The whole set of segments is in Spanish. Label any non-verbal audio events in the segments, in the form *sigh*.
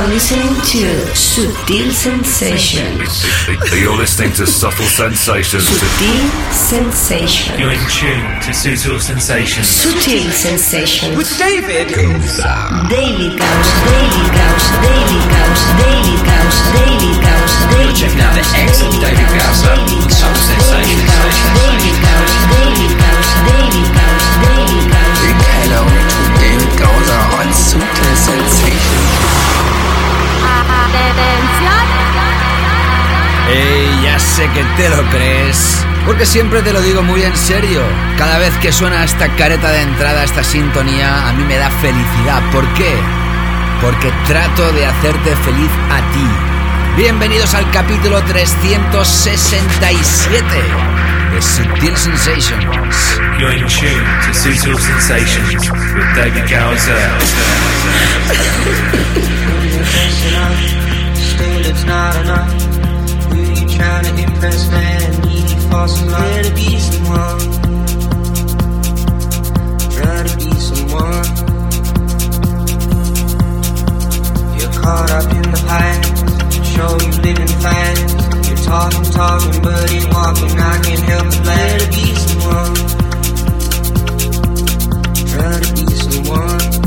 are listening to Sutil Sensations. You're listening to Subtle Sensations. Sutil Sensations. You're in tune to Sutil Sensations. Sutil Sensations. With David Daily Gauss, Daily Gauss, Daily Gauss, Daily Gauss, Daily Gauss, Daily checking out the excellent David Gausser with Subtle Sensations. Daily Gauss, Daily Gauss, Daily Gauss, Daily Gauss. Big hello to David Gausser on Sutil Sensation. Ey, ya sé que te lo crees. Porque siempre te lo digo muy en serio. Cada vez que suena esta careta de entrada, esta sintonía, a mí me da felicidad. ¿Por qué? Porque trato de hacerte feliz a ti. Bienvenidos al capítulo 367 de Sutil Sensations. You're in tune to Sutil Sensations with David Gausser. *laughs* It's not enough. Who you trying to impress, man? Need for some love. Try to be someone. Try to be someone. You're caught up in the past. Show you living fast. You're talking, talking, but ain't walking. I can't help but glad to be someone. Try to be someone.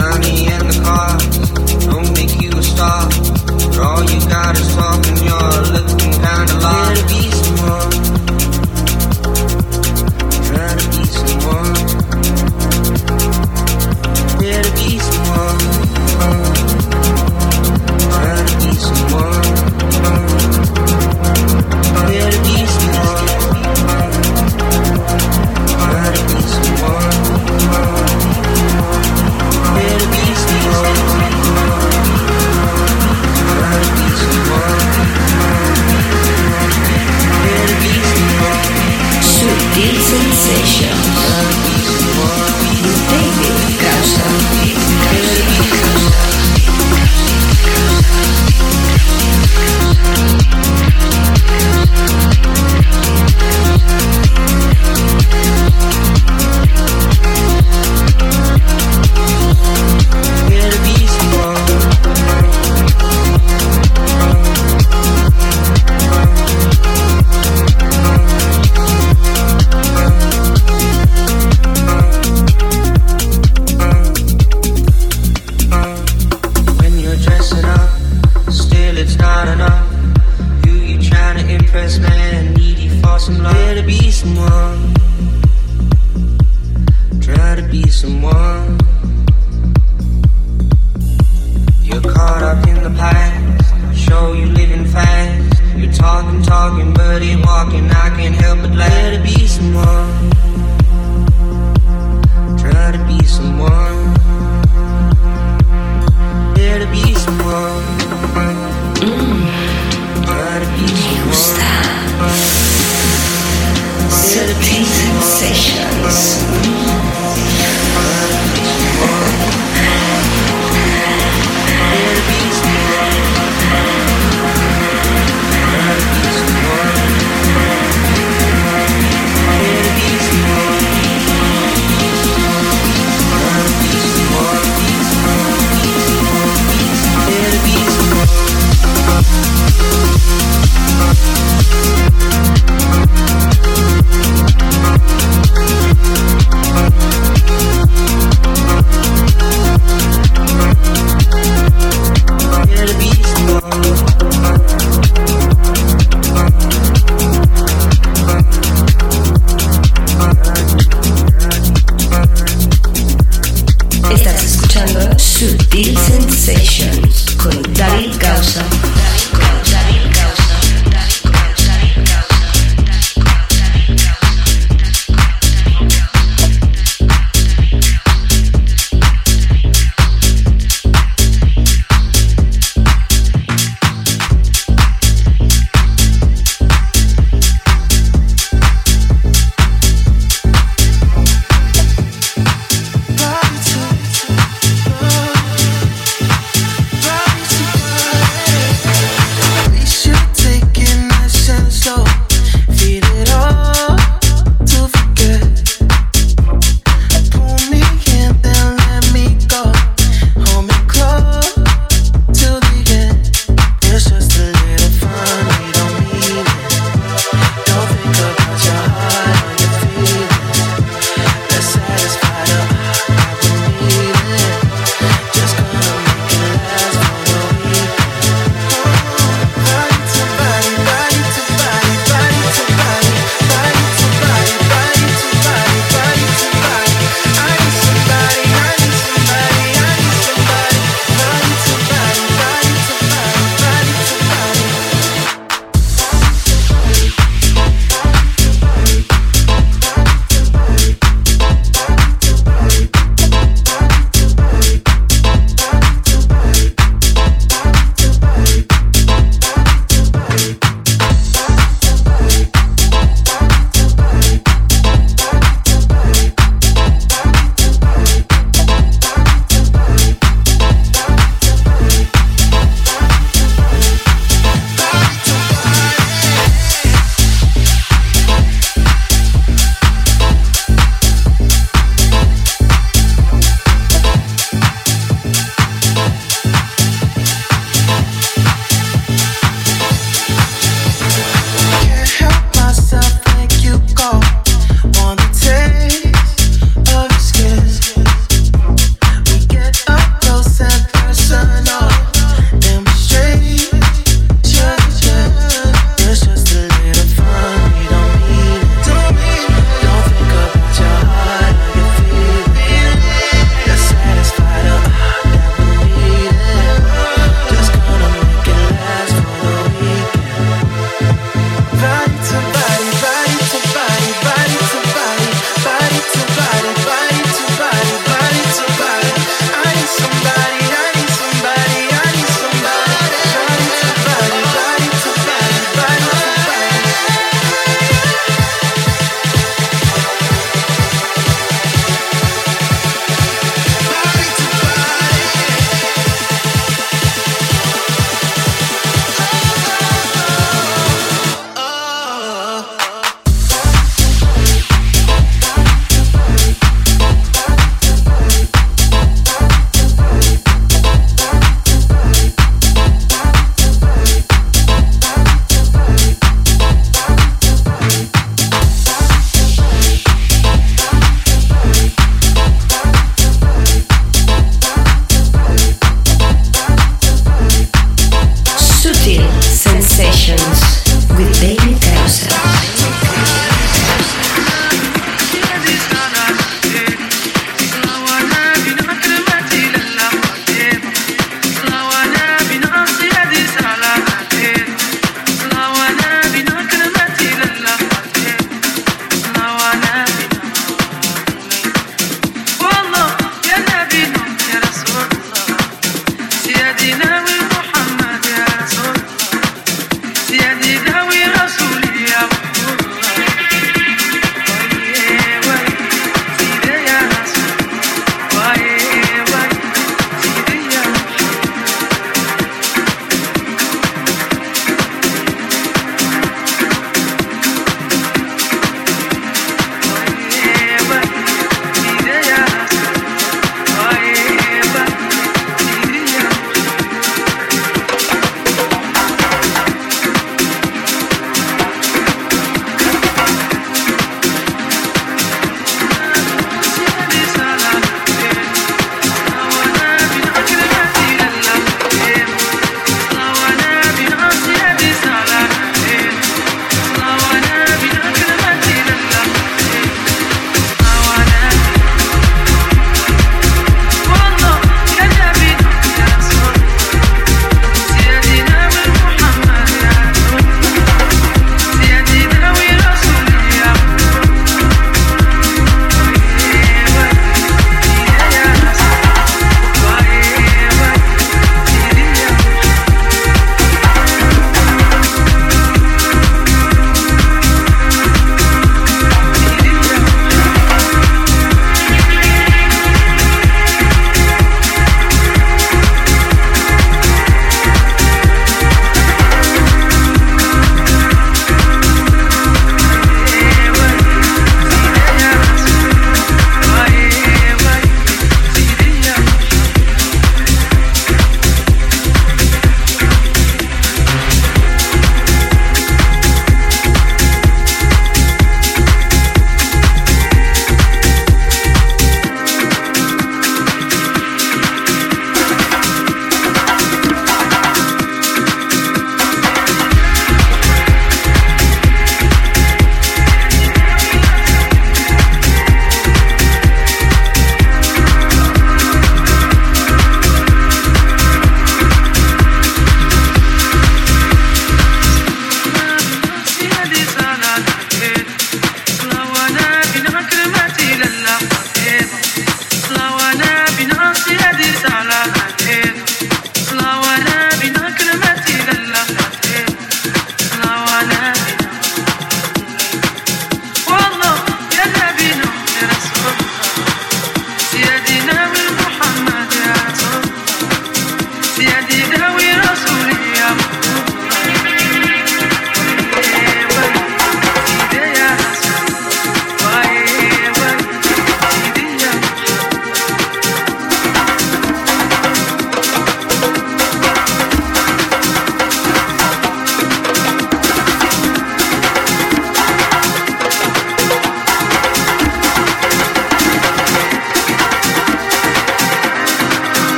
money and the cars make you a star. But all you got is talk and you're looking kinda lost. To be someone. To be someone. To be someone. Try to be someone. Try to be someone. Sensation.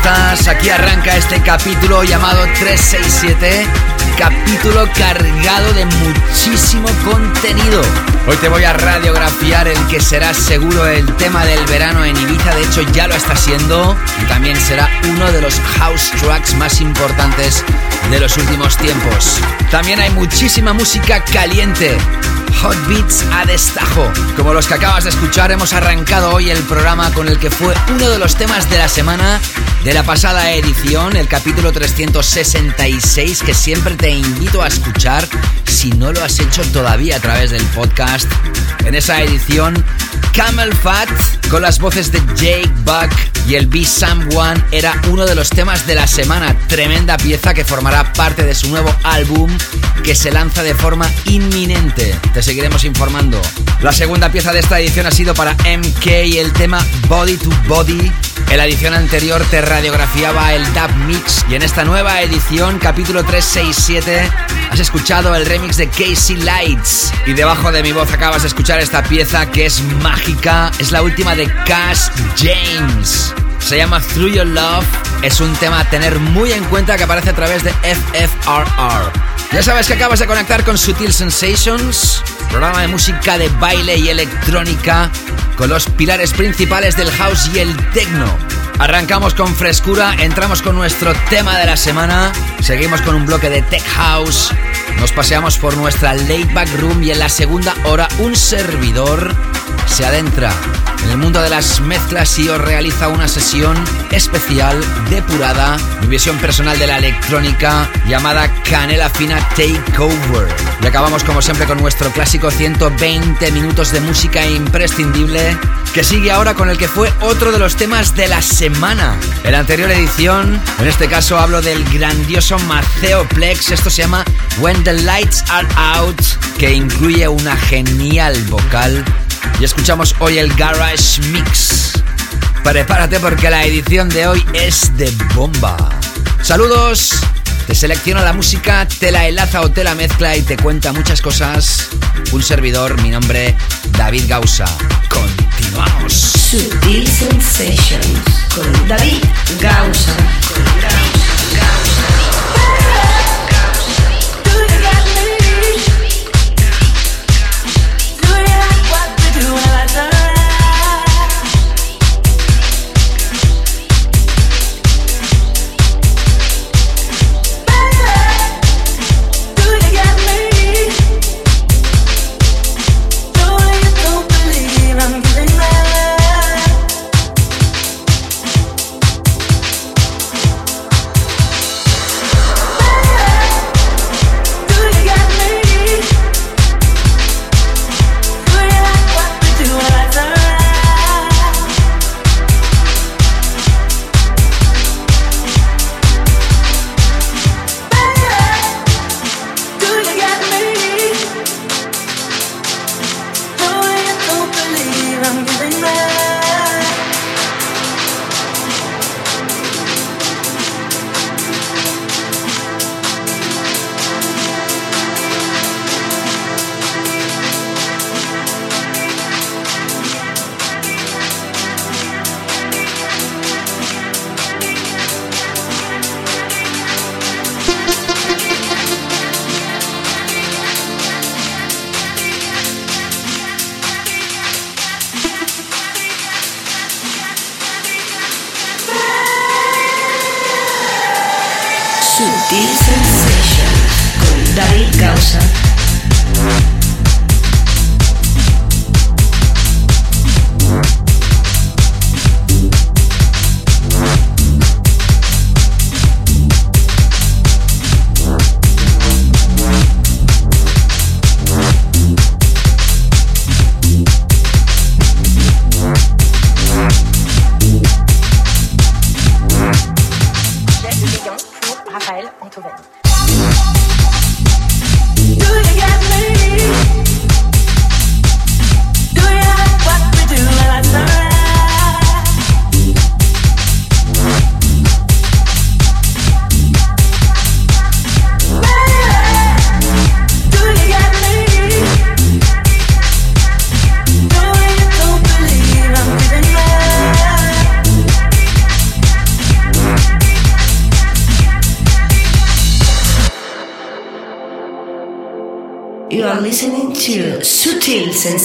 Estás? Aquí arranca este capítulo llamado 367, capítulo cargado de muchísimo contenido. Hoy te voy a radiografiar el que será seguro el tema del verano en Ibiza, de hecho ya lo está siendo, y también será uno de los house tracks más importantes de los últimos tiempos. También hay muchísima música caliente. Hot Beats a destajo. Como los que acabas de escuchar, hemos arrancado hoy el programa con el que fue uno de los temas de la semana de la pasada edición, el capítulo 366, que siempre te invito a escuchar si no lo has hecho todavía a través del podcast. En esa edición, Camel Fat, con las voces de Jake Buck y el Be Someone, era uno de los temas de la semana. Tremenda pieza que formará parte de su nuevo álbum que se lanza de forma inminente. Te seguiremos informando. La segunda pieza de esta edición ha sido para MK el tema Body to Body. En la edición anterior te radiografiaba el Dub Mix y en esta nueva edición, capítulo 367, has escuchado el remix de Casey Lights. Y debajo de mi voz acabas de escuchar esta pieza que es mágica, es la última de Cash James. Se llama Through Your Love. Es un tema a tener muy en cuenta que aparece a través de FFRR. Ya sabes que acabas de conectar con Sutil Sensations, programa de música de baile y electrónica con los pilares principales del house y el techno. Arrancamos con frescura, entramos con nuestro tema de la semana, seguimos con un bloque de tech house, nos paseamos por nuestra late back room y en la segunda hora un servidor se adentra en el mundo de las mezclas y os realiza una sesión especial, depurada, mi visión personal de la electrónica llamada Canela Fina Takeover. Y acabamos como siempre con nuestro clásico 120 minutos de música imprescindible que sigue ahora con el que fue otro de los temas de la semana. En la anterior edición, en este caso hablo del grandioso Maceo Plex, esto se llama When the Lights Are Out, que incluye una genial vocal y escuchamos hoy el Garage Mix. Prepárate porque la edición de hoy es de bomba. Saludos, te selecciona la música, te la enlaza o te la mezcla y te cuenta muchas cosas. Un servidor, mi nombre, David Gausa. Continuamos. Sutil Sensations con David Gausa.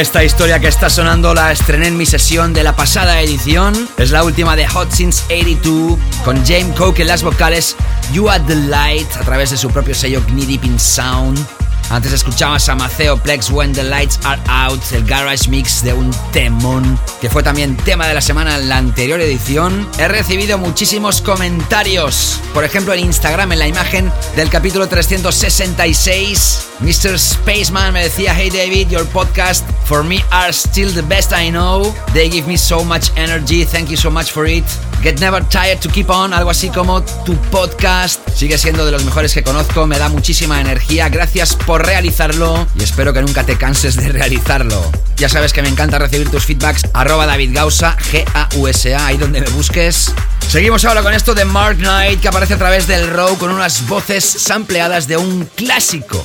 Esta historia que está sonando la estrené en mi sesión de la pasada edición. Es la última de Hot Since 82 con James Coke en las vocales, You Are the Light a través de su propio sello Knee Deep in Sound. Antes escuchabas a Maceo Plex When the Lights Are Out, el garage mix de un temón, que fue también tema de la semana en la anterior edición. He recibido muchísimos comentarios, por ejemplo en Instagram, en la imagen del capítulo 366. Mr. Spaceman me decía, hey David, your podcast for me are still the best I know. They give me so much energy, thank you so much for it. Get Never Tired to Keep On, algo así como tu podcast. Sigue siendo de los mejores que conozco, me da muchísima energía. Gracias por realizarlo y espero que nunca te canses de realizarlo. Ya sabes que me encanta recibir tus feedbacks. Arroba David Gausa, G-A-U-S-A, ahí donde me busques. Seguimos ahora con esto de Mark Knight que aparece a través del row con unas voces sampleadas de un clásico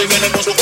se viene con su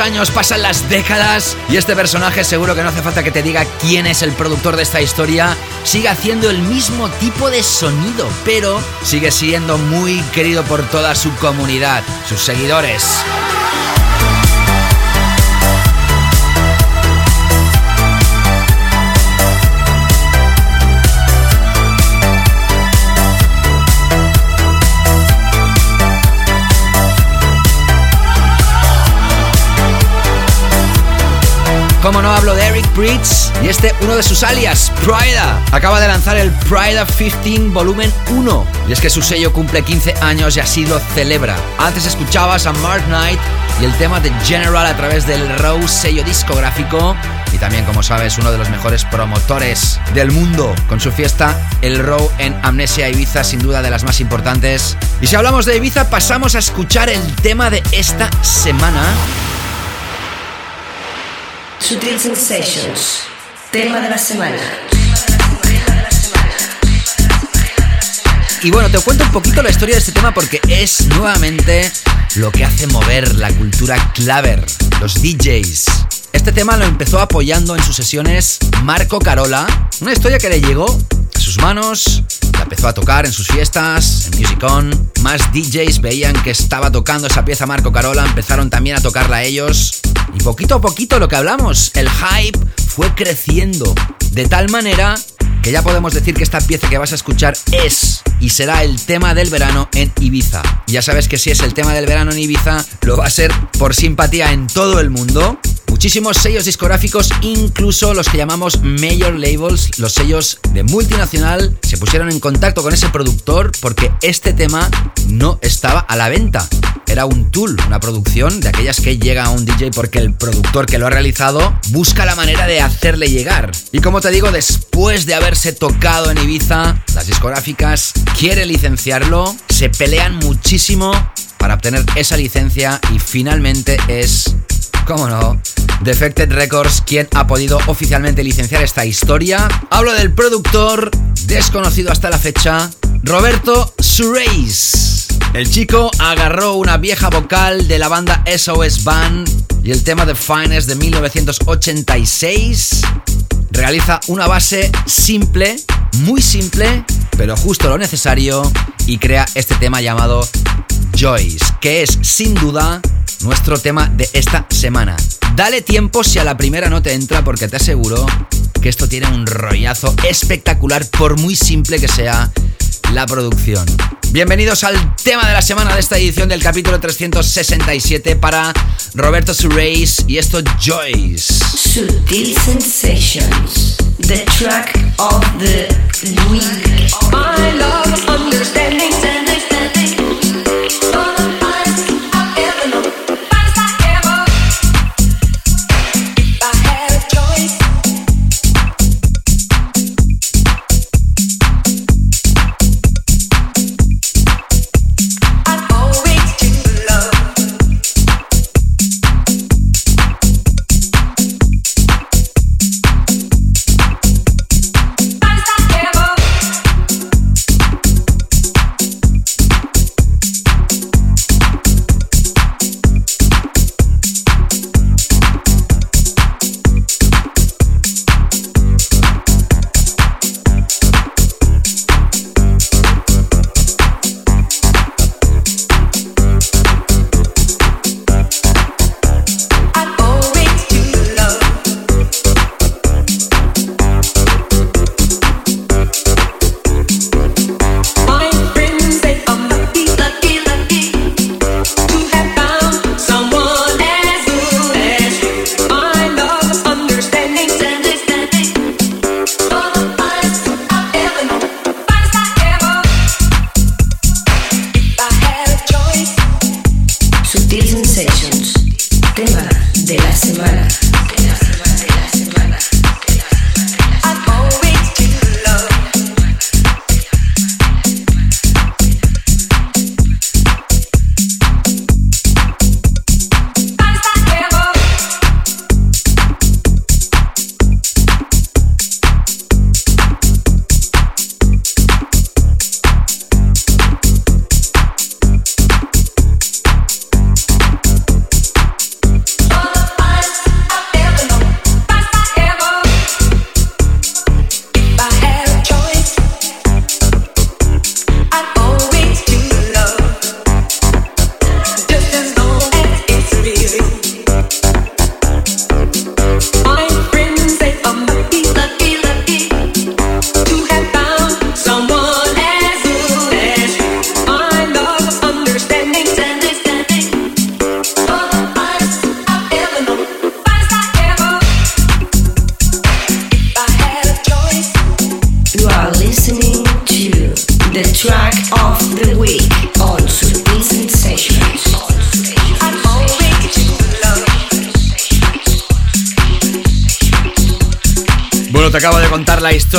años, pasan las décadas y este personaje seguro que no hace falta que te diga quién es el productor de esta historia. Sigue haciendo el mismo tipo de sonido, pero sigue siendo muy querido por toda su comunidad, sus seguidores. Y este uno de sus alias, Prida. Acaba de lanzar el Prida 15 Volumen 1 y es que su sello cumple 15 años y así lo celebra. Antes escuchabas a Mark Knight y el tema de General a través del Rose sello discográfico y también, como sabes, uno de los mejores promotores del mundo con su fiesta El Row en Amnesia Ibiza, sin duda de las más importantes. Y si hablamos de Ibiza, pasamos a escuchar el tema de esta semana. Sutil Sensations, tema de la semana. Y bueno, te cuento un poquito la historia de este tema porque es nuevamente lo que hace mover la cultura claver, los DJs. Este tema lo empezó apoyando en sus sesiones Marco Carola, una historia que le llegó a sus manos, la empezó a tocar en sus fiestas, en Music On. Más DJs veían que estaba tocando esa pieza Marco Carola, empezaron también a tocarla ellos. Y poquito a poquito lo que hablamos, el hype fue creciendo de tal manera que ya podemos decir que esta pieza que vas a escuchar es y será el tema del verano en Ibiza. ya sabes que si es el tema del verano en Ibiza, lo va a ser por simpatía en todo el mundo. Muchísimos sellos discográficos, incluso los que llamamos major labels, los sellos de multinacional, se pusieron en contacto con ese productor porque este tema no estaba a la venta. Era un tool, una producción de aquellas que llega a un DJ porque el productor que lo ha realizado busca la manera de hacerle llegar. Y como te digo, después de haberse tocado en Ibiza, las discográficas quieren licenciarlo, se pelean muchísimo para obtener esa licencia y finalmente es cómo no, Defected Records quien ha podido oficialmente licenciar esta historia. Hablo del productor, desconocido hasta la fecha, Roberto Sureis. El chico agarró una vieja vocal de la banda SOS Band y el tema de Finest de 1986. Realiza una base simple, muy simple, pero justo lo necesario y crea este tema llamado Joyce, que es sin duda nuestro tema de esta semana. Dale tiempo si a la primera no te entra porque te aseguro que esto tiene un rollazo espectacular por muy simple que sea la producción. Bienvenidos al tema de la semana de esta edición del capítulo 367 para Roberto Sureis y esto Joyce. Sutil Sensations, the track of the week. My love, understanding. Listening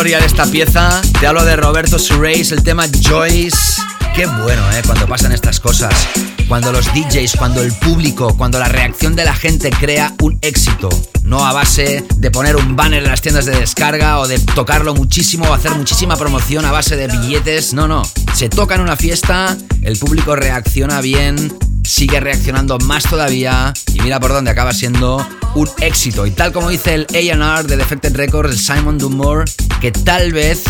historia de esta pieza. Te hablo de Roberto Sureis, el tema Joyce. Qué bueno, ¿eh? Cuando pasan estas cosas. Cuando los DJs, cuando el público, cuando la reacción de la gente crea un éxito. No a base de poner un banner en las tiendas de descarga o de tocarlo muchísimo o hacer muchísima promoción a base de billetes. No, no. Se toca en una fiesta, el público reacciona bien, sigue reaccionando más todavía y mira por dónde acaba siendo un éxito. Y tal como dice el AR de Defected Records, Simon Dumore, que tal vez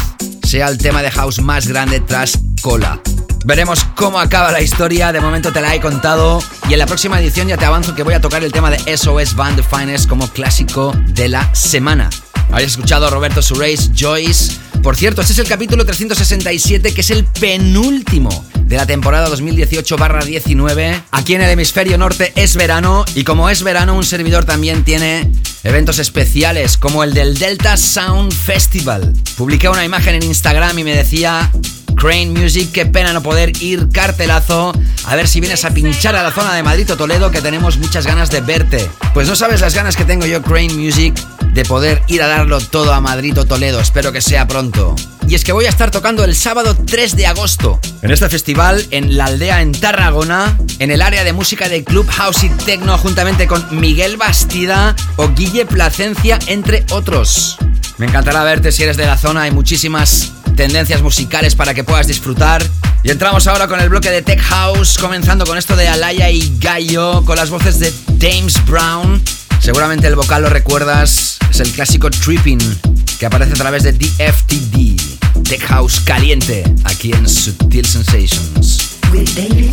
sea el tema de house más grande tras Cola. Veremos cómo acaba la historia, de momento te la he contado y en la próxima edición ya te avanzo que voy a tocar el tema de SOS Band The Finest como clásico de la semana. Habéis escuchado a Roberto Sureis, Joyce. Por cierto, este es el capítulo 367 que es el penúltimo de la temporada 2018-19. Aquí en el hemisferio norte es verano y como es verano un servidor también tiene eventos especiales como el del Delta Sound Festival. Publiqué una imagen en Instagram y me decía Crane Music, qué pena no poder ir cartelazo. A ver si vienes a pinchar a la zona de Madrid o Toledo, que tenemos muchas ganas de verte. Pues no sabes las ganas que tengo yo, Crane Music, de poder ir a darlo todo a Madrid o Toledo. Espero que sea pronto. Y es que voy a estar tocando el sábado 3 de agosto en este festival en la aldea en Tarragona, en el área de música de Club House y Tecno, juntamente con Miguel Bastida o Guille Placencia, entre otros. Me encantará verte si eres de la zona, hay muchísimas tendencias musicales para que puedas disfrutar. Y entramos ahora con el bloque de Tech House, comenzando con esto de Alaya y Gallo, con las voces de James Brown. Seguramente el vocal lo recuerdas, es el clásico Tripping que aparece a través de DFTD. Tech House caliente, aquí en Sutil Sensations. With David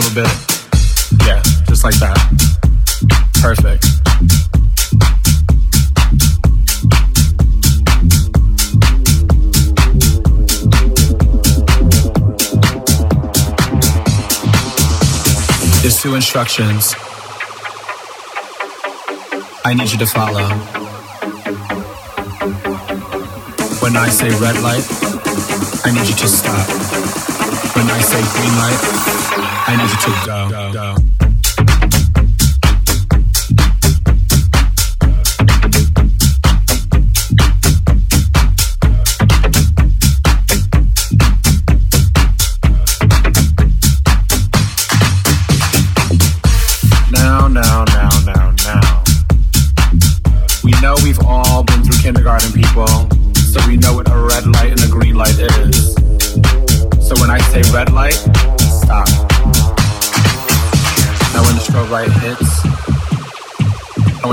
little bit? Yeah, just like that. Perfect. There's two instructions I need you to follow.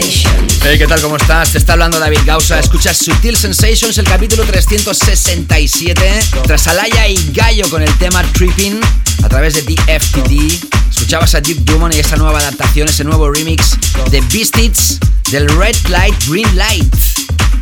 Hey, ¿qué tal? ¿Cómo estás? Te está hablando David Gausa. Escuchas Sutil Sensations, el capítulo 367. Tras Alaya y Gallo con el tema Tripping a través de DFTD. Escuchabas a Deep Dumont y esa nueva adaptación, ese nuevo remix de Beastits del Red Light Green Light.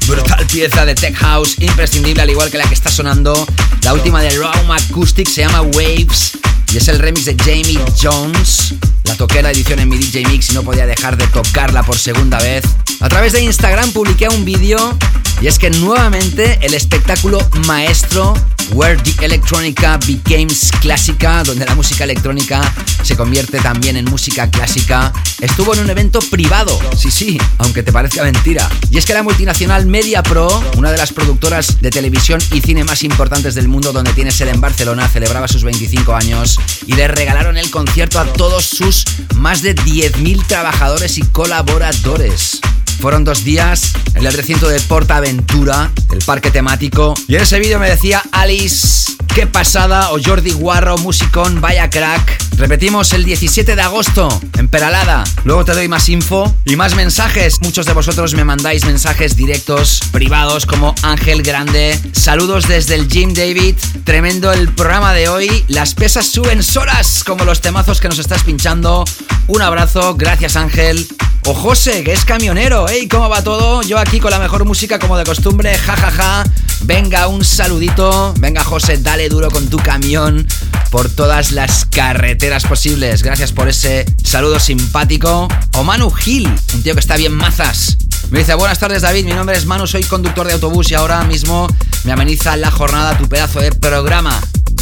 Brutal pieza de Tech House, imprescindible al igual que la que está sonando. La última de Raw Acoustic se llama Waves y es el remix de Jamie Jones. La toqué la edición en mi DJ Mix y no podía dejar de tocarla por segunda vez. A través de Instagram publiqué un vídeo y es que nuevamente el espectáculo maestro Where the Electronica Becomes Clásica, donde la música electrónica se convierte también en música clásica, estuvo en un evento privado. Sí, sí, aunque te parezca mentira. Y es que la multinacional Media Pro, una de las productoras de televisión y cine más importantes del mundo, donde tiene sede en Barcelona, celebraba sus 25 años y le regalaron el concierto a todos sus más de 10.000 trabajadores y colaboradores. Fueron dos días en el recinto de Portaventura, el parque temático. Y en ese vídeo me decía Alice, qué pasada, o Jordi Guarro, musicón, vaya crack. Repetimos el 17 de agosto en Peralada. Luego te doy más info y más mensajes. Muchos de vosotros me mandáis mensajes directos, privados, como Ángel Grande. Saludos desde el Gym David. Tremendo el programa de hoy. Las pesas suben solas, como los temazos que nos estás pinchando. Un abrazo, gracias Ángel. O José, que es camionero. Hey, ¿cómo va todo? Yo aquí con la mejor música como de costumbre. Ja, ja, ja. Venga, un saludito. Venga, José, dale duro con tu camión por todas las carreteras posibles. Gracias por ese saludo simpático. O Manu Gil, un tío que está bien mazas. Me dice, buenas tardes David, mi nombre es Manu, soy conductor de autobús y ahora mismo me ameniza la jornada tu pedazo de programa.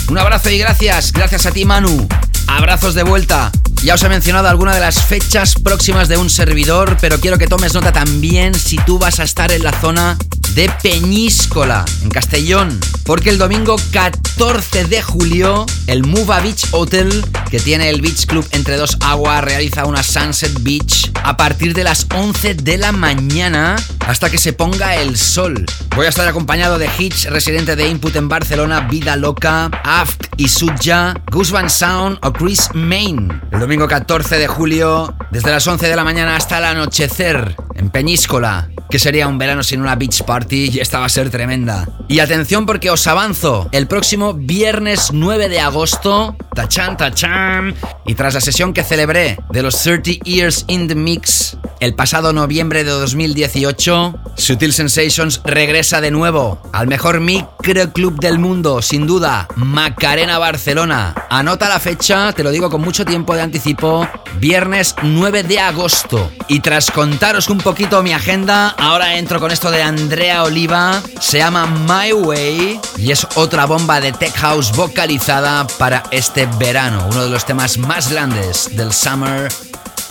Un abrazo y gracias, gracias a ti Manu. Abrazos de vuelta. Ya os he mencionado algunas de las fechas próximas de un servidor, pero quiero que tomes nota también si tú vas a estar en la zona de Peñíscola, en Castellón, porque el domingo 14 de julio el Muva Beach Hotel, que tiene el Beach Club entre dos aguas, realiza una Sunset Beach a partir de las 11 de la mañana hasta que se ponga el sol. Voy a estar acompañado de Hitch, residente de Input en Barcelona, Vida Loca, Aft y Suja, Gus Van Sound o Chris Main. El domingo 14 de julio, desde las 11 de la mañana hasta el anochecer, en Peñíscola, que sería un verano sin una beach party y esta va a ser tremenda. Y atención porque os avanzo, el próximo viernes 9 de agosto, tachan tachan, y tras la sesión que celebré de los 30 Years in the Mix el pasado noviembre de 2018, Sutil Sensations regresa de nuevo al mejor microclub del mundo, sin duda, Macarena Barcelona. Anota la fecha, te lo digo con mucho tiempo de anticipo, viernes 9 de agosto. Y tras contaros un poquito mi agenda, ahora entro con esto de Andrea Oliva, se llama My Way y es otra bomba de tech house vocalizada para este verano, uno de los temas más grandes del Summer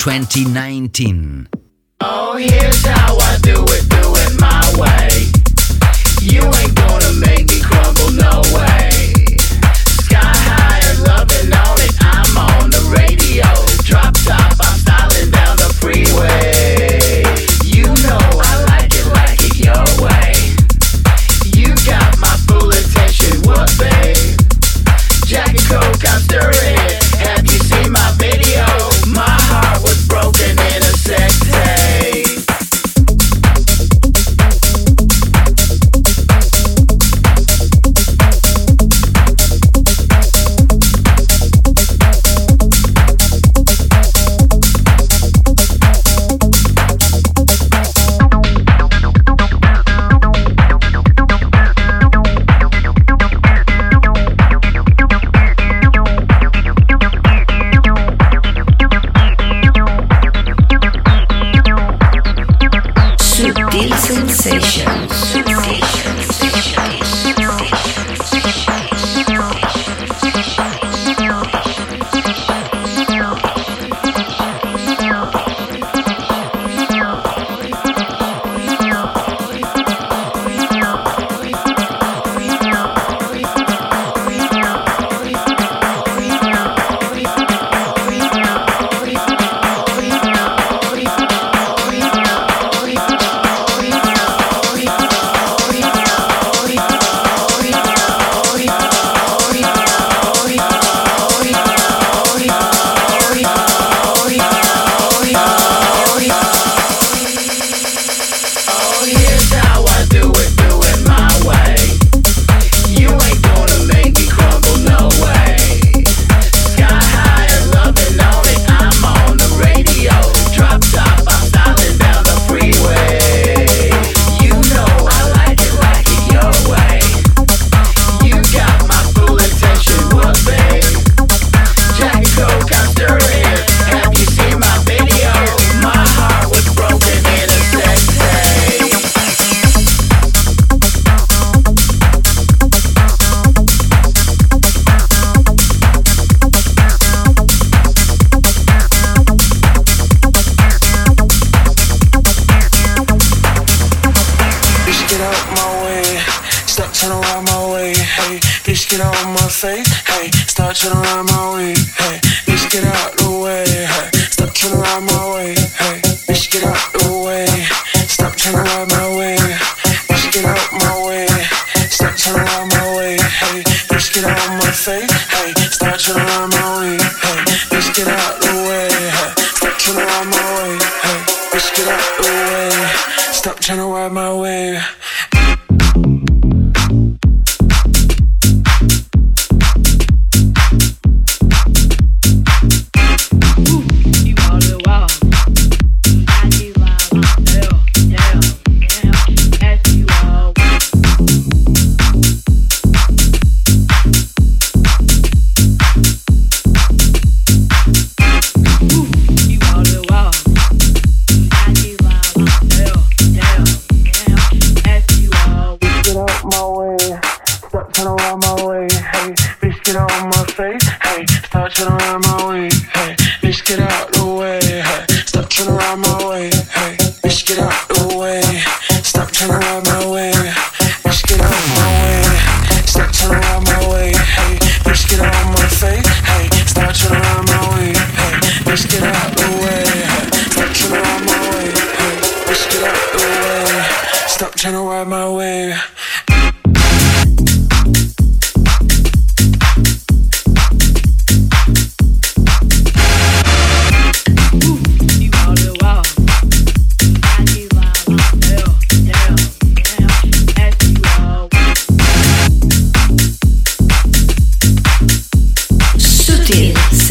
2019. Oh, here's how I do it, do it my way. You ain't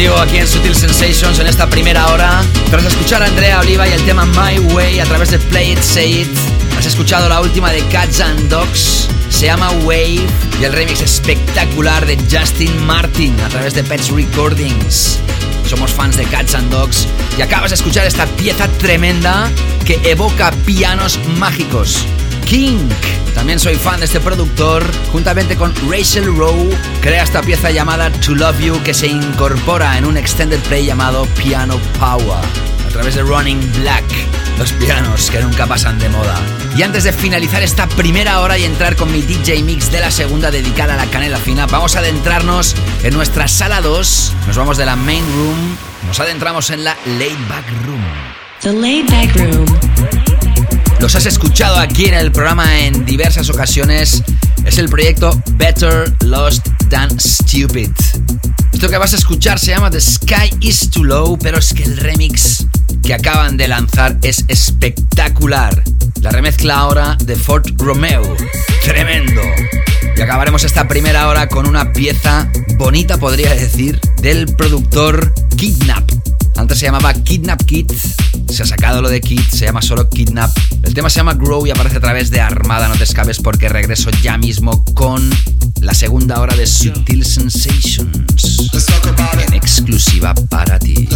contigo aquí en Sutil Sensations en esta primera hora. Tras escuchar a Andrea Oliva y el tema My Way a través de Play It, Say It, has escuchado la última de Cats and Dogs, se llama Wave y el remix espectacular de Justin Martin a través de Pets Recordings. Somos fans de Cats and Dogs y acabas de escuchar esta pieza tremenda que evoca pianos mágicos. King. También soy fan de este productor. Juntamente con Rachel Rowe, crea esta pieza llamada To Love You que se incorpora en un extended play llamado Piano Power a través de Running Black. Los pianos que nunca pasan de moda. Y antes de finalizar esta primera hora y entrar con mi DJ mix de la segunda dedicada a la canela fina, vamos a adentrarnos en nuestra sala 2. Nos vamos de la main room, nos adentramos en la laid back room. The laid back room. Los has escuchado aquí en el programa en diversas ocasiones. Es el proyecto Better Lost Than Stupid. Esto que vas a escuchar se llama The Sky Is Too Low, pero es que el remix que acaban de lanzar es espectacular. La remezcla ahora de Fort Romeo. Tremendo. Y acabaremos esta primera hora con una pieza bonita, podría decir, del productor Kidnap. Antes se llamaba Kidnap Kid, se ha sacado lo de Kid, se llama solo Kidnap. El tema se llama Grow y aparece a través de Armada, no te escapes porque regreso ya mismo con la segunda hora de Subtil Sensations. En exclusiva para ti.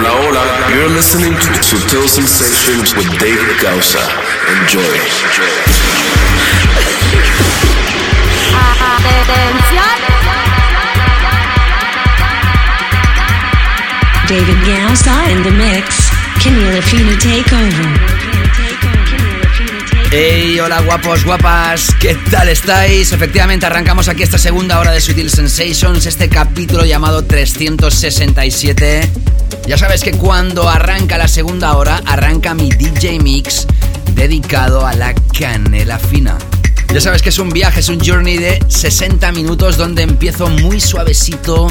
Hola, hola. You're listening to Sutil Sensations with David Gausa. Enjoy. David Gausa in the mix. Camila Fina take over. Hey, hola guapos, guapas, ¿qué tal estáis? Efectivamente arrancamos aquí esta segunda hora de Sutil Sensations, este capítulo llamado 367. Ya sabes que cuando arranca la segunda hora, arranca mi DJ Mix dedicado a la canela fina. Ya sabes que es un viaje, es un journey de 60 minutos donde empiezo muy suavecito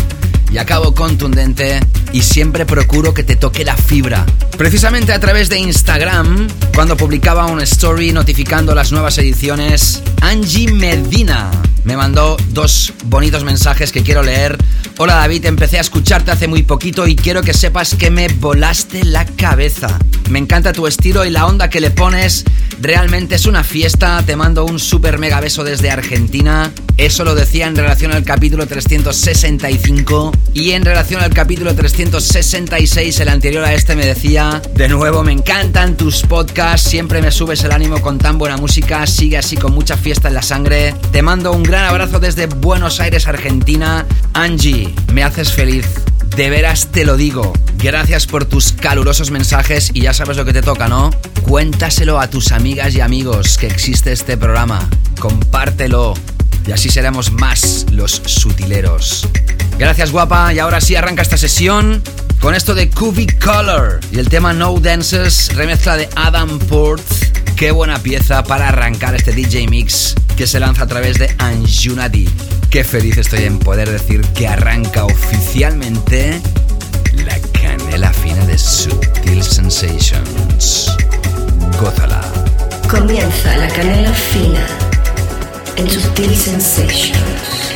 y acabo contundente y siempre procuro que te toque la fibra. Precisamente a través de Instagram, cuando publicaba un story notificando las nuevas ediciones, Angie Medina me mandó dos bonitos mensajes que quiero leer. Hola David, empecé a escucharte hace muy poquito y quiero que sepas que me volaste la cabeza. Me encanta tu estilo y la onda que le pones. Realmente es una fiesta. Te mando un super mega beso desde Argentina. Eso lo decía en relación al capítulo 365. Y en relación al capítulo 366, el anterior a este, me decía, de nuevo, me encantan tus podcasts. Siempre me subes el ánimo con tan buena música. Sigue así con mucha fiesta en la sangre. Te mando un gran abrazo desde Buenos Aires, Argentina. Angie, me haces feliz. De veras te lo digo. Gracias por tus calurosos mensajes y ya sabes lo que te toca, ¿no? Cuéntaselo a tus amigas y amigos que existe este programa. Compártelo y así seremos más los sutileros. Gracias guapa y ahora sí arranca esta sesión con esto de Cubic Color y el tema No Dances, remezcla de Adam Port. Qué buena pieza para arrancar este DJ Mix que se lanza a través de Anjunadi. Qué feliz estoy en poder decir que arranca oficialmente la canela fina de Sutil Sensations. Gózala. Comienza la canela fina en Sutil Sensations.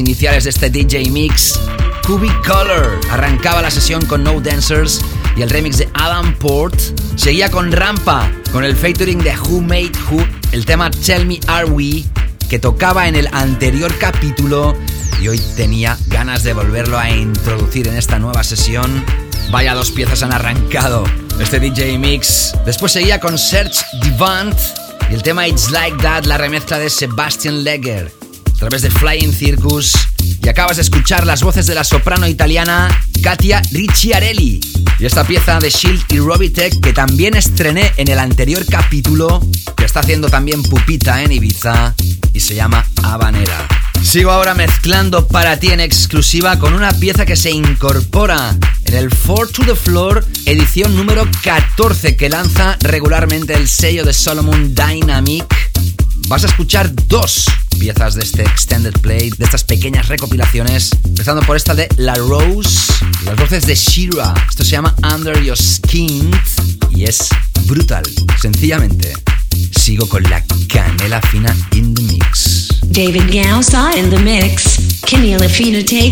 Iniciales de este DJ Mix. Cubic Color arrancaba la sesión con No Dancers y el remix de Adam Port. Seguía con Rampa, con el featuring de Who Made Who, el tema Tell Me Are We, que tocaba en el anterior capítulo y hoy tenía ganas de volverlo a introducir en esta nueva sesión. Vaya dos piezas han arrancado este DJ Mix. Después seguía con Serge Divant y el tema It's Like That, la remezcla de Sebastian Legger a través de Flying Circus. Y acabas de escuchar las voces de la soprano italiana Katia Ricciarelli. Y esta pieza de Shield y Robitech que también estrené en el anterior capítulo, que está haciendo también pupita en Ibiza y se llama Habanera. Sigo ahora mezclando para ti en exclusiva con una pieza que se incorpora en el 4 to the Floor, edición número 14 que lanza regularmente el sello de Solomon Dynamic. Vas a escuchar dos piezas de este extended play, de estas pequeñas recopilaciones, empezando por esta de La Rose las voces de Shira. Esto se llama Under Your Skin y es brutal, sencillamente. Sigo con la canela fina in the mix. David Gausa in the mix. Camila Fina take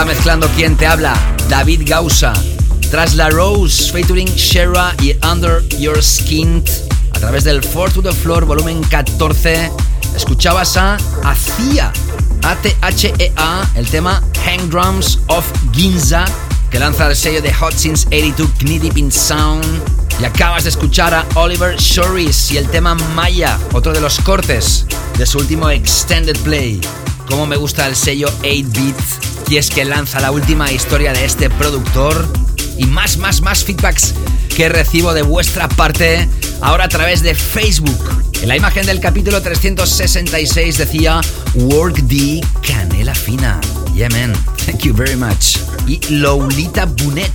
está mezclando quien te habla, David Gausa. Tras la Rose featuring Shera y Under Your Skin a través del Four to the Floor volumen 14, escuchabas a Acia, A-T-H-E-A, el tema Hang Drums of Ginza, que lanza el sello de Hot Since 82 Knee Deep in Sound. Y acabas de escuchar a Oliver Shoris y el tema Maya, otro de los cortes de su último Extended Play. Como me gusta el sello 8-Bit y es que lanza la última historia de este productor y más, más, más feedbacks que recibo de vuestra parte ahora a través de Facebook. En la imagen del capítulo 366 decía Work D Canela Fina. Yeah, man. Thank you very much. Y Lolita Bunet.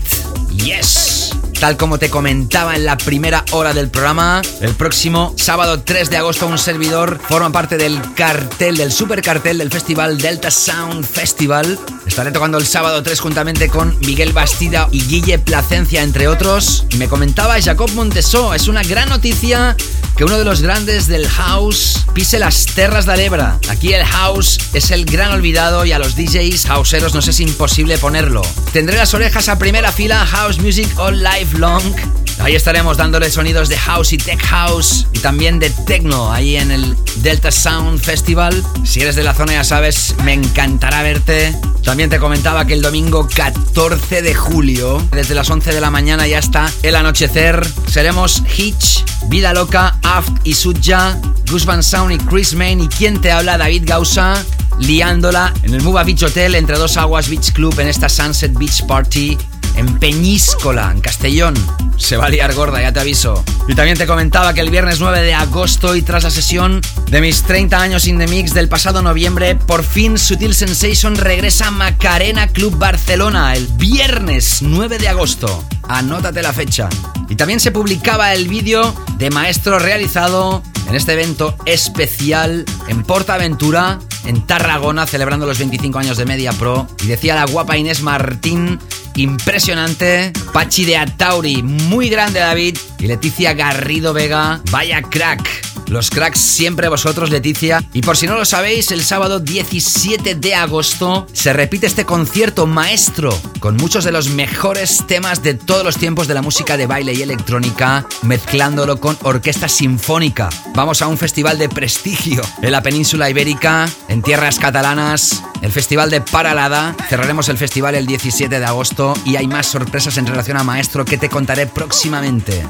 Yes. Tal como te comentaba en la primera hora del programa, el próximo sábado 3 de agosto un servidor forma parte del cartel, del super cartel del festival Delta Sound Festival. Estaré tocando el sábado 3 juntamente con Miguel Bastida y Guille Placencia, entre otros. Me comentaba Jacob Montesó, es una gran noticia que uno de los grandes del house pise las terras de Lebra. Aquí el house es el gran olvidado y a los DJs houseeros nos es imposible ponerlo. Tendré las orejas a primera fila House Music All Life Long. Ahí estaremos dándole sonidos de house y tech house y también de techno ahí en el Delta Sound Festival. Si eres de la zona ya sabes, me encantará verte. También te comentaba que el domingo 14 de julio, desde las 11 de la mañana ya está el anochecer, seremos Hitch, Vida Loca, Aft y Sudja, Gus Van Sound y Chris Main. Y quien te habla David Gausa liándola en el Muba Beach Hotel entre dos aguas Beach Club en esta Sunset Beach Party en Peñíscola, en Castellón. Se va a liar gorda, ya te aviso. Y también te comentaba que el viernes 9 de agosto y tras la sesión de mis 30 años in the mix del pasado noviembre, por fin Sutil Sensation regresa a Macarena Club Barcelona el viernes 9 de agosto. Anótate la fecha. Y también se publicaba el vídeo de maestro realizado en este evento especial en Portaventura, en Tarragona, celebrando los 25 años de Media Pro. Y decía la guapa Inés Martín, impresionante. Pachi de Atauri, muy grande David. Y Leticia Garrido Vega, vaya crack. Los cracks siempre vosotros, Leticia. Y por si no lo sabéis, el sábado 17 de agosto se repite este concierto maestro con muchos de los mejores temas de todos los tiempos de la música de baile y electrónica, mezclándolo con orquesta sinfónica. Vamos a un festival de prestigio en la península ibérica, en tierras catalanas, el festival de Paralada. Cerraremos el festival el 17 de agosto y hay más sorpresas en relación a maestro que te contaré próximamente.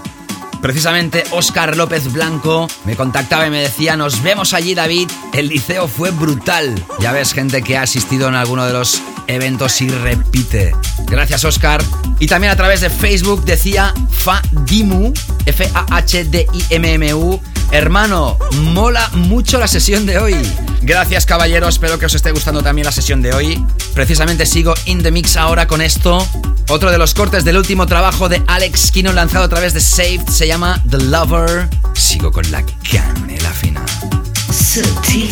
Precisamente Óscar López Blanco me contactaba y me decía, nos vemos allí David, el liceo fue brutal. Ya ves gente que ha asistido en alguno de los eventos y repite. Gracias Óscar. Y también a través de Facebook decía Fadimu, F-A-H-D-I-M-M-U, hermano, mola mucho la sesión de hoy. Gracias caballeros, espero que os esté gustando también la sesión de hoy. Precisamente sigo in the mix ahora con esto. Otro de los cortes del último trabajo de Alex Kino lanzado a través de Saved se llama The Lover. Sigo con la canela fina. Sutil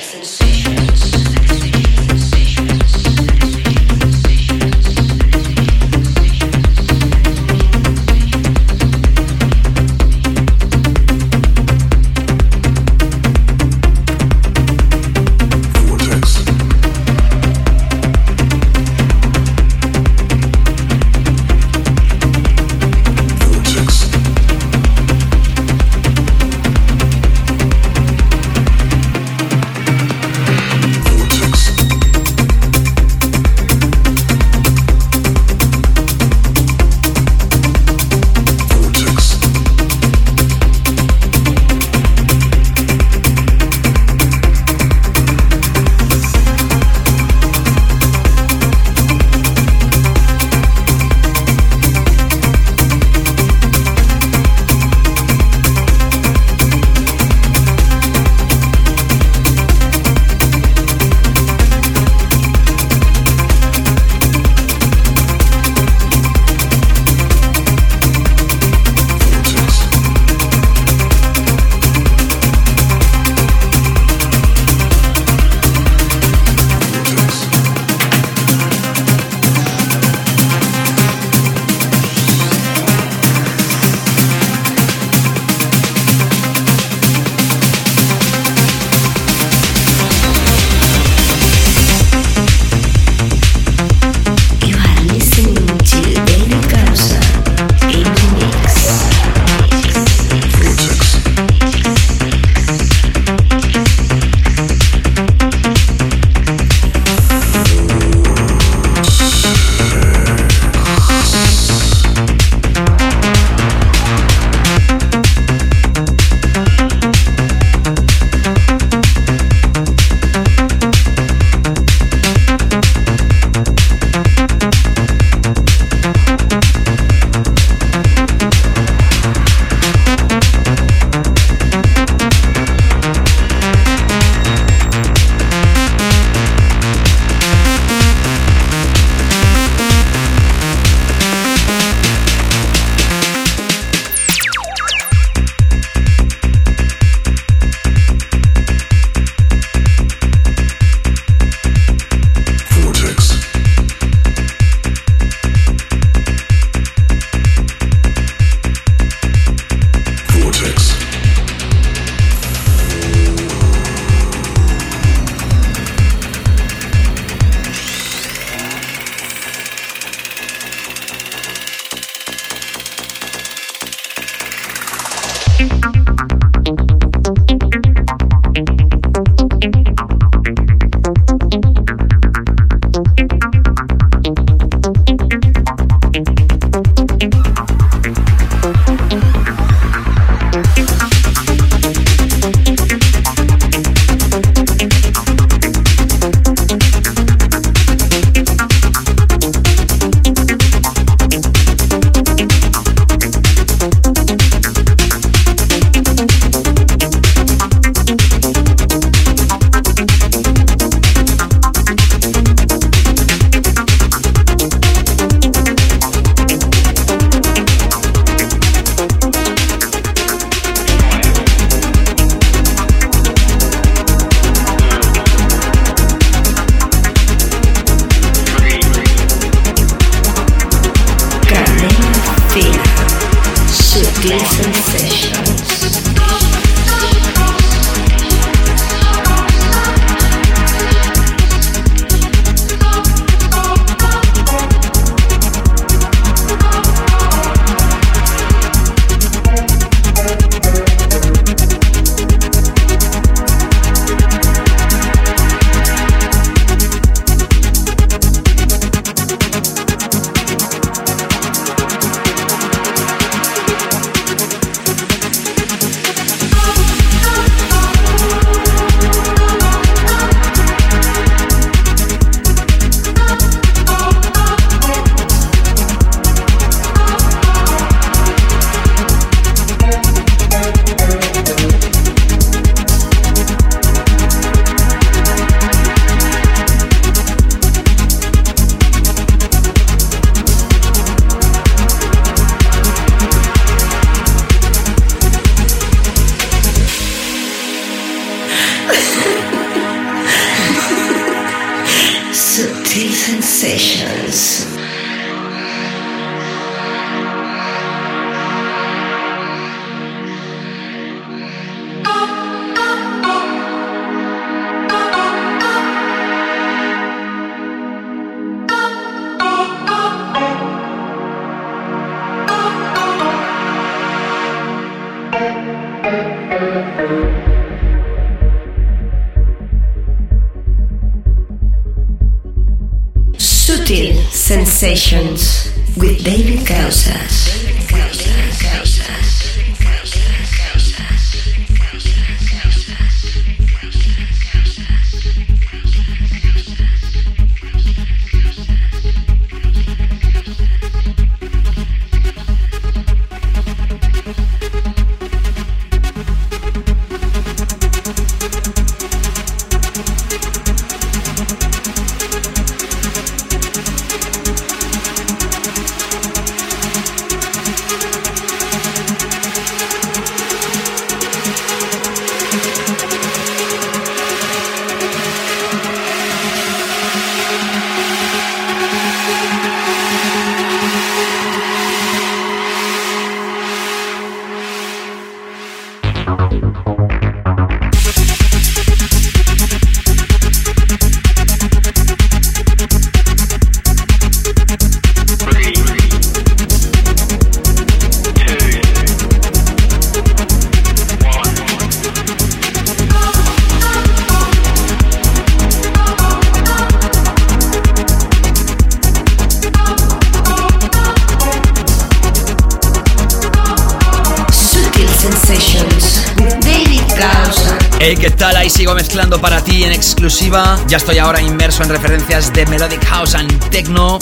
Ya estoy ahora inmerso en referencias de Melodic House and Techno.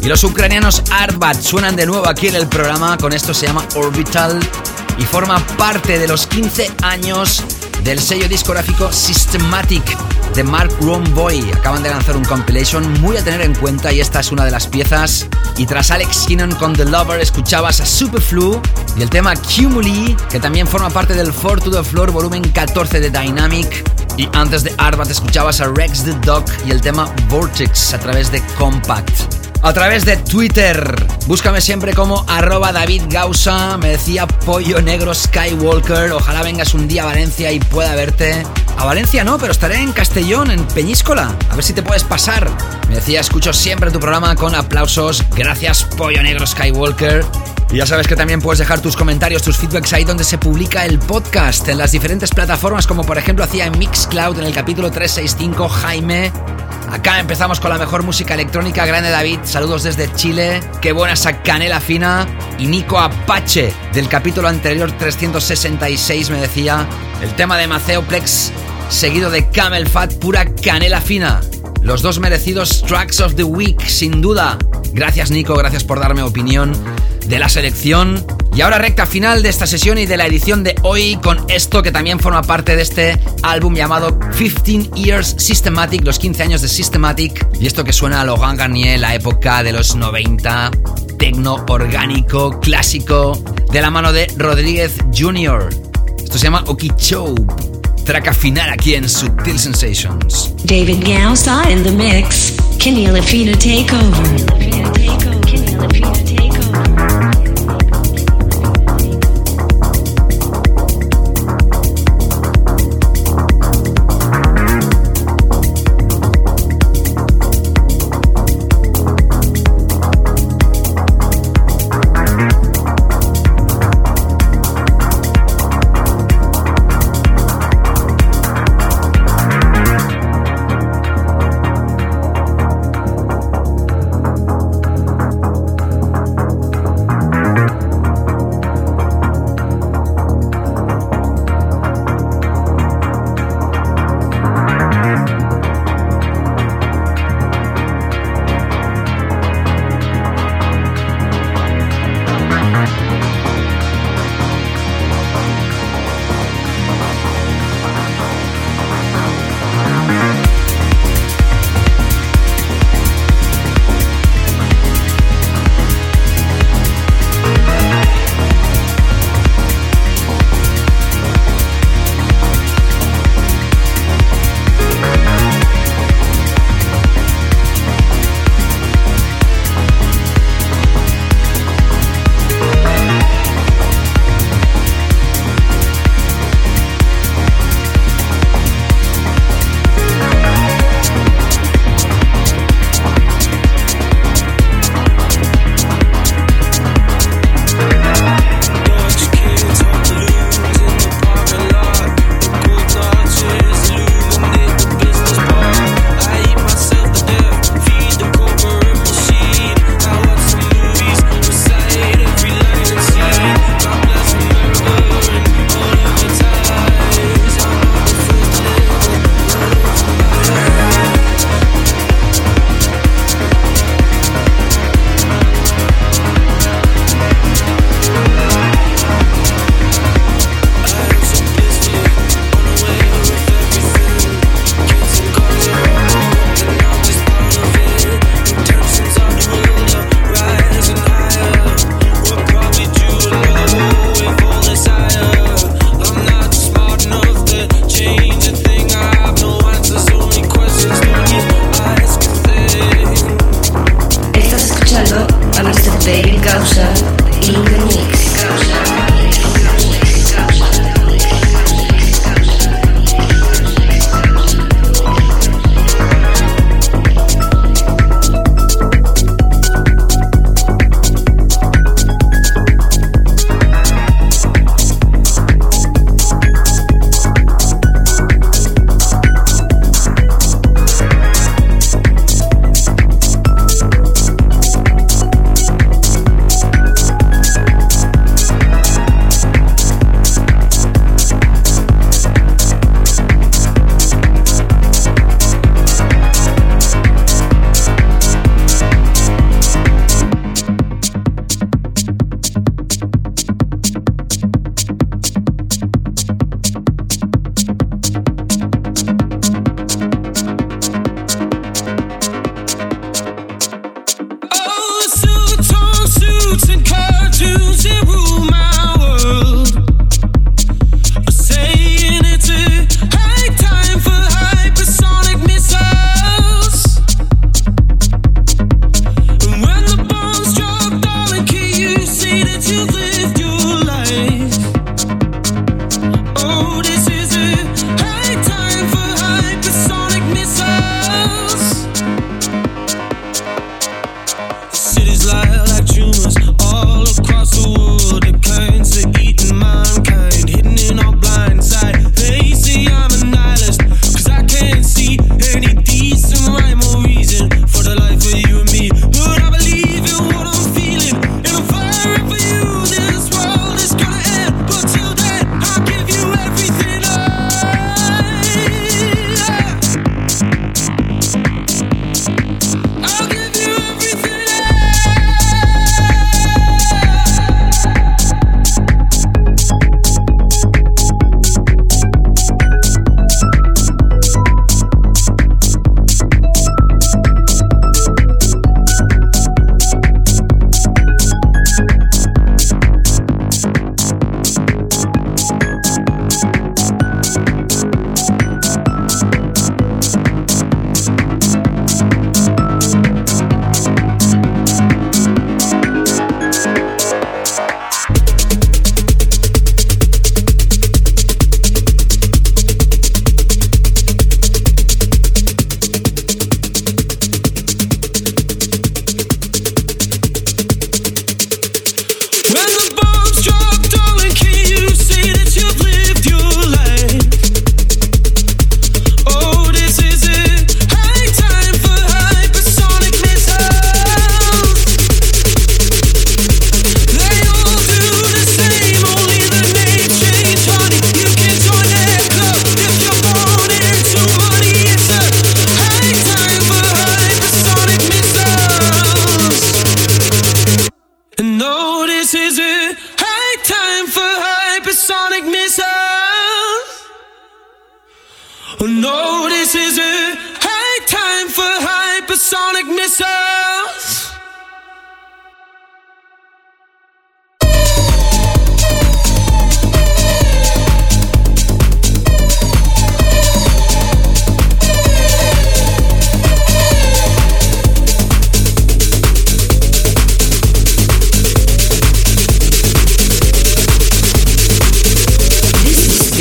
Y los ucranianos Arbat suenan de nuevo aquí en el programa. Con esto se llama Orbital y forma parte de los 15 años del sello discográfico Systematic de Mark Romboy. Acaban de lanzar un compilation muy a tener en cuenta y esta es una de las piezas. Y tras Alex Kinnon con The Lover escuchabas a Superflu y el tema Cumuli, que también forma parte del 4 to the Floor volumen 14 de Dynamic. Y antes de Arbat escuchabas a Rex the Dog y el tema Vortex a través de Compact. A través de Twitter, búscame siempre como arroba David Gausa, me decía Pollo Negro Skywalker, ojalá vengas un día a Valencia y pueda verte. A Valencia no, pero estaré en Castellón, en Peñíscola, a ver si te puedes pasar. Me decía, escucho siempre tu programa con aplausos, gracias Pollo Negro Skywalker. Ya sabes que también puedes dejar tus comentarios, tus feedbacks ahí donde se publica el podcast, en las diferentes plataformas, como por ejemplo hacía en Mixcloud en el capítulo 365 Jaime. Acá empezamos con la mejor música electrónica, grande David, saludos desde Chile, qué buena esa canela fina. Y Nico Apache, del capítulo anterior 366, me decía, el tema de Maceo Plex, seguido de Camel Fat, pura canela fina. Los dos merecidos Tracks of the Week, sin duda. Gracias Nico, gracias por darme opinión de la selección. Y ahora recta final de esta sesión y de la edición de hoy con esto que también forma parte de este álbum llamado 15 Years Systematic, los 15 años de Systematic. Y esto que suena a lo Gangarnier, la época de los 90, tecno orgánico, clásico, de la mano de Rodríguez Jr. Esto se llama Okichope. Traca final aquí en Sutil Sensations. David Gausa in the mix. Kenny Lafina take over.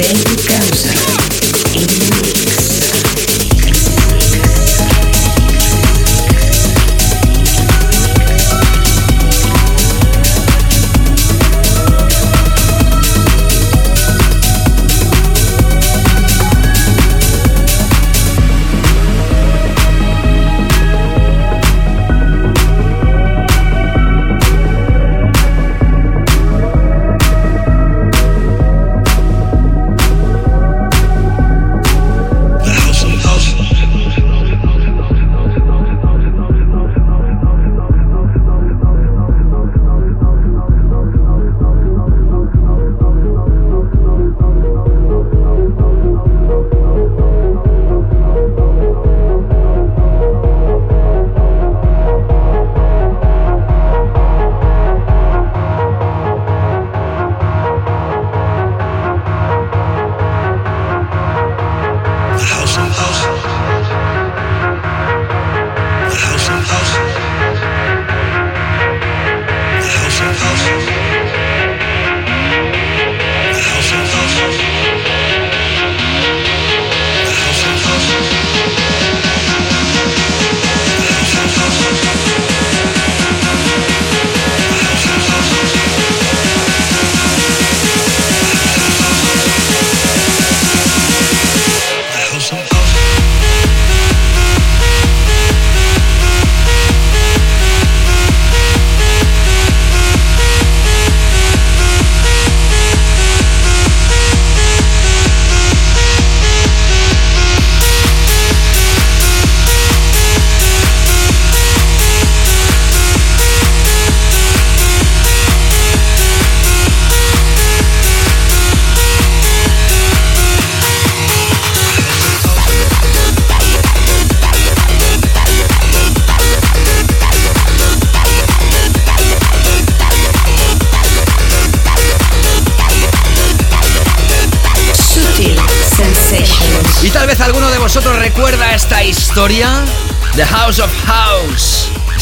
David Gausa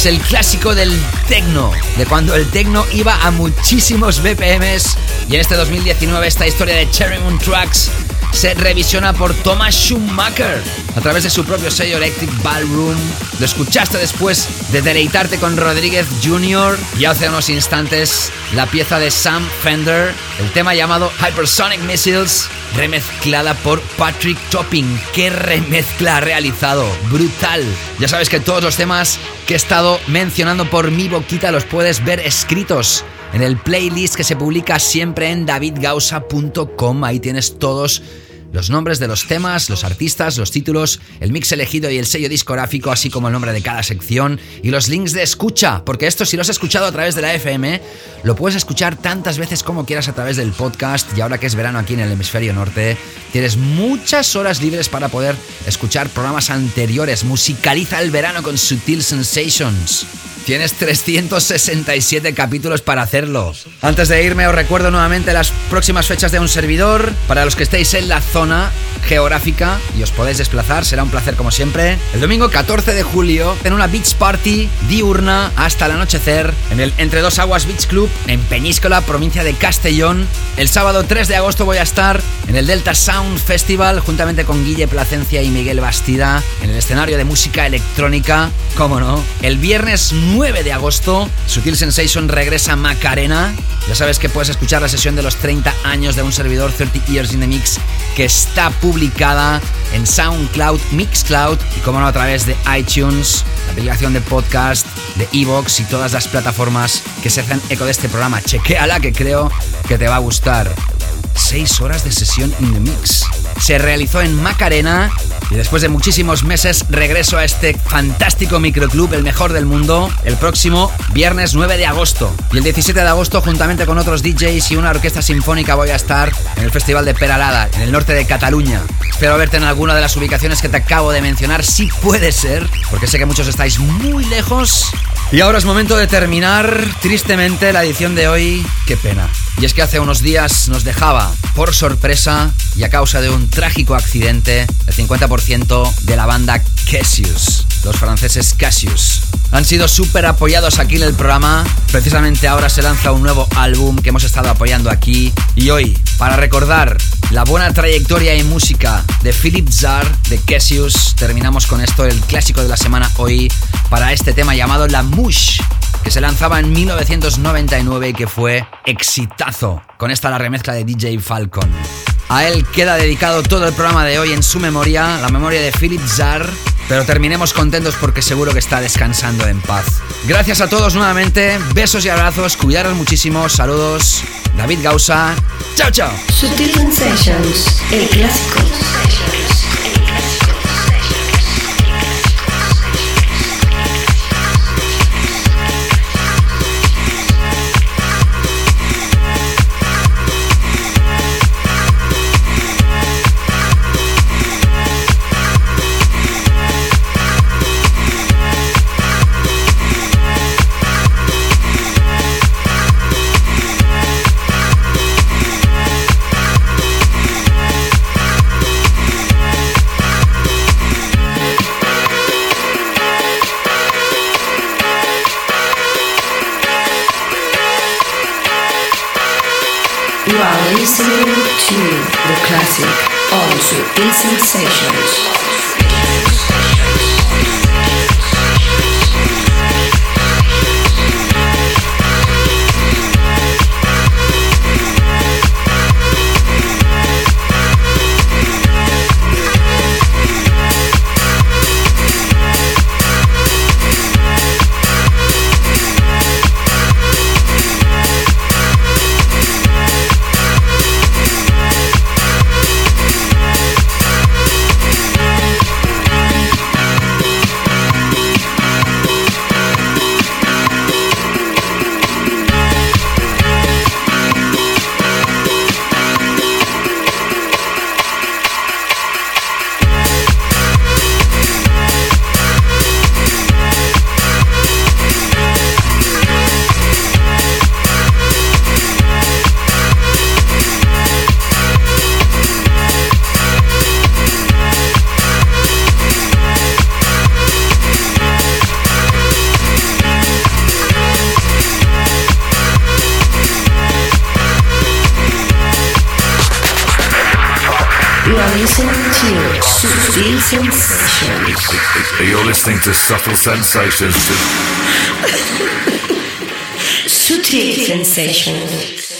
Es el clásico del techno, de cuando el techno iba a muchísimos BPMs. Y en este 2019 esta historia de Cherry Moon Tracks se revisiona por Thomas Schumacher a través de su propio sello Electric Ballroom. Lo escuchaste después de deleitarte con Rodríguez Jr. y hace unos instantes la pieza de Sam Fender, el tema llamado Hypersonic Missiles, remezclada por Patrick Topping. ¡Qué remezcla ha realizado! ¡Brutal! Ya sabes que todos los temas que he estado mencionando por mi boquita los puedes ver escritos en el playlist que se publica siempre en davidgausa.com. Ahí tienes todos los nombres de los temas, los artistas, los títulos, el mix elegido y el sello discográfico, así como el nombre de cada sección y los links de escucha, porque esto si lo has escuchado a través de la FM, lo puedes escuchar tantas veces como quieras a través del podcast y ahora que es verano aquí en el hemisferio norte, tienes muchas horas libres para poder escuchar programas anteriores. Musicaliza el verano con Sutil Sensations. Tienes 367 capítulos para hacerlo. Antes de irme os recuerdo nuevamente las próximas fechas de un servidor. Para los que estéis en la zona geográfica y os podéis desplazar, será un placer como siempre. El domingo 14 de julio en una beach party diurna hasta el anochecer en el Entre Dos Aguas Beach Club en Peñíscola, provincia de Castellón. El sábado 3 de agosto voy a estar en el Delta Sound Festival juntamente con Guille Placencia y Miguel Bastida en el escenario de música electrónica, cómo no. El viernes 9 de agosto, Sutil Sensation regresa a Macarena. Ya sabes que puedes escuchar la sesión de los 30 años de un servidor 30 Years in the Mix que está publicada en SoundCloud, Mixcloud y como no a través de iTunes, la aplicación de podcast, de Evox y todas las plataformas que se hacen eco de este programa. Chequéala que creo que te va a gustar. 6 horas de sesión in the mix. se realizó en Macarena y después de muchísimos meses regreso a este fantástico microclub, el mejor del mundo, el próximo viernes 9 de agosto. Y el 17 de agosto, juntamente con otros DJs y una orquesta sinfónica, voy a estar en el Festival de Peralada, en el norte de Cataluña. Espero verte en alguna de las ubicaciones que te acabo de mencionar, si puede ser, porque sé que muchos estáis muy lejos. Y ahora es momento de terminar, tristemente, la edición de hoy. Qué pena. Y es que hace unos días nos dejaba, por sorpresa y a causa de un trágico accidente, el 50% de la banda Cassius, los franceses Cassius. Han sido súper apoyados aquí en el programa. Precisamente ahora se lanza un nuevo álbum que hemos estado apoyando aquí. Y hoy, para recordar la buena trayectoria y música de Philip Zar de Cassius, terminamos con esto, el clásico de la semana hoy, para este tema llamado La Mush que se lanzaba en 1999 y que fue exitazo. Con esta la remezcla de DJ Falcon. A él queda dedicado todo el programa de hoy en su memoria, la memoria de Philip Zar. Pero terminemos contentos porque seguro que está descansando en paz. Gracias a todos nuevamente, besos y abrazos, cuidaros muchísimo, saludos. David Gausa, chao chao. El clásico. Listening to the classic on Sutil Sensations. To Subtle Sensations. Sutil Sensations.